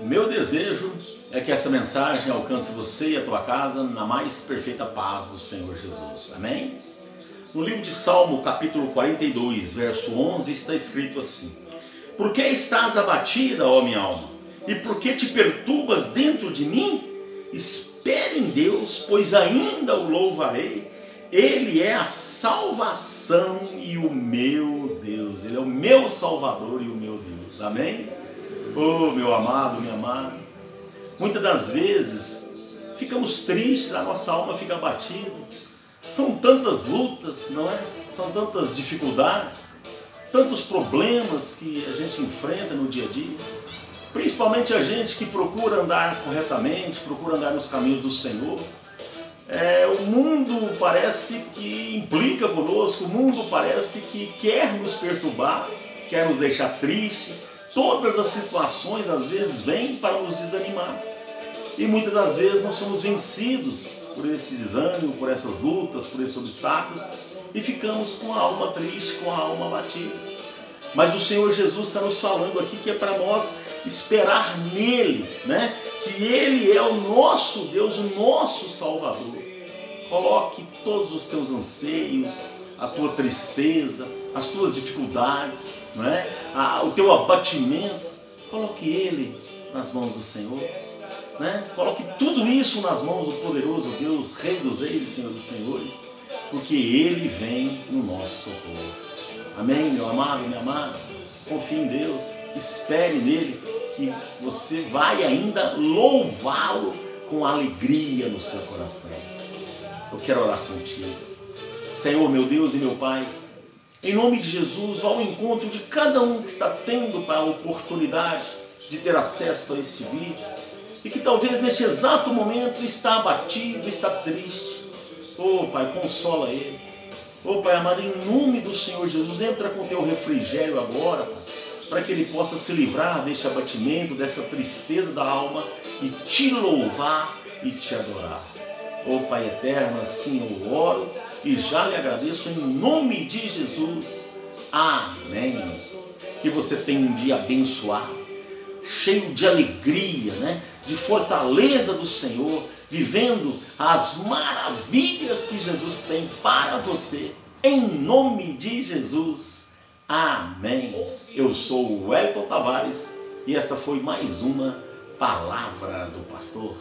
Meu desejo é que esta mensagem alcance você e a tua casa na mais perfeita paz do Senhor Jesus. Amém? No livro de Salmo, capítulo 42, verso 11, está escrito assim: Por que estás abatida, ó minha alma? E por que te perturbas dentro de mim? Espere em Deus, pois ainda o louvarei. Ele é a salvação e o meu Deus. Ele é o meu Salvador e o meu Deus. Amém? Oh, meu amado, minha amada. Muitas das vezes ficamos tristes, a nossa alma fica abatida. São tantas lutas, não é? São tantas dificuldades, tantos problemas que a gente enfrenta no dia a dia. Principalmente a gente que procura andar corretamente, procura andar nos caminhos do Senhor. É, o mundo parece que implica conosco, o mundo parece que quer nos perturbar, quer nos deixar tristes Todas as situações às vezes vêm para nos desanimar. E muitas das vezes nós somos vencidos por esse desânimo, por essas lutas, por esses obstáculos e ficamos com a alma triste, com a alma abatida. Mas o Senhor Jesus está nos falando aqui que é para nós esperar nele, né? Que Ele é o nosso Deus, o nosso Salvador. Coloque todos os teus anseios, a tua tristeza, as tuas dificuldades, não é? o teu abatimento, coloque ele nas mãos do Senhor. Né? Coloque tudo isso nas mãos do poderoso Deus, Rei dos Reis e Senhor dos Senhores, porque Ele vem no nosso socorro. Amém, meu amado, minha amada? Confie em Deus, espere nele, que você vai ainda louvá-lo com alegria no seu coração. Eu quero orar contigo. Senhor, meu Deus e meu Pai, em nome de Jesus, ao encontro de cada um que está tendo a oportunidade de ter acesso a esse vídeo e que talvez neste exato momento está abatido, está triste. Oh Pai, consola ele. Oh Pai amado, em nome do Senhor Jesus, entra com teu refrigério agora, para que ele possa se livrar deste abatimento, dessa tristeza da alma e te louvar e te adorar. Oh Pai eterno, assim eu oro e já lhe agradeço em nome de Jesus. Amém. Que você tenha um dia abençoado, cheio de alegria, né? de fortaleza do Senhor, vivendo as maravilhas que Jesus tem para você. Em nome de Jesus. Amém. Eu sou o Elton Tavares e esta foi mais uma palavra do pastor.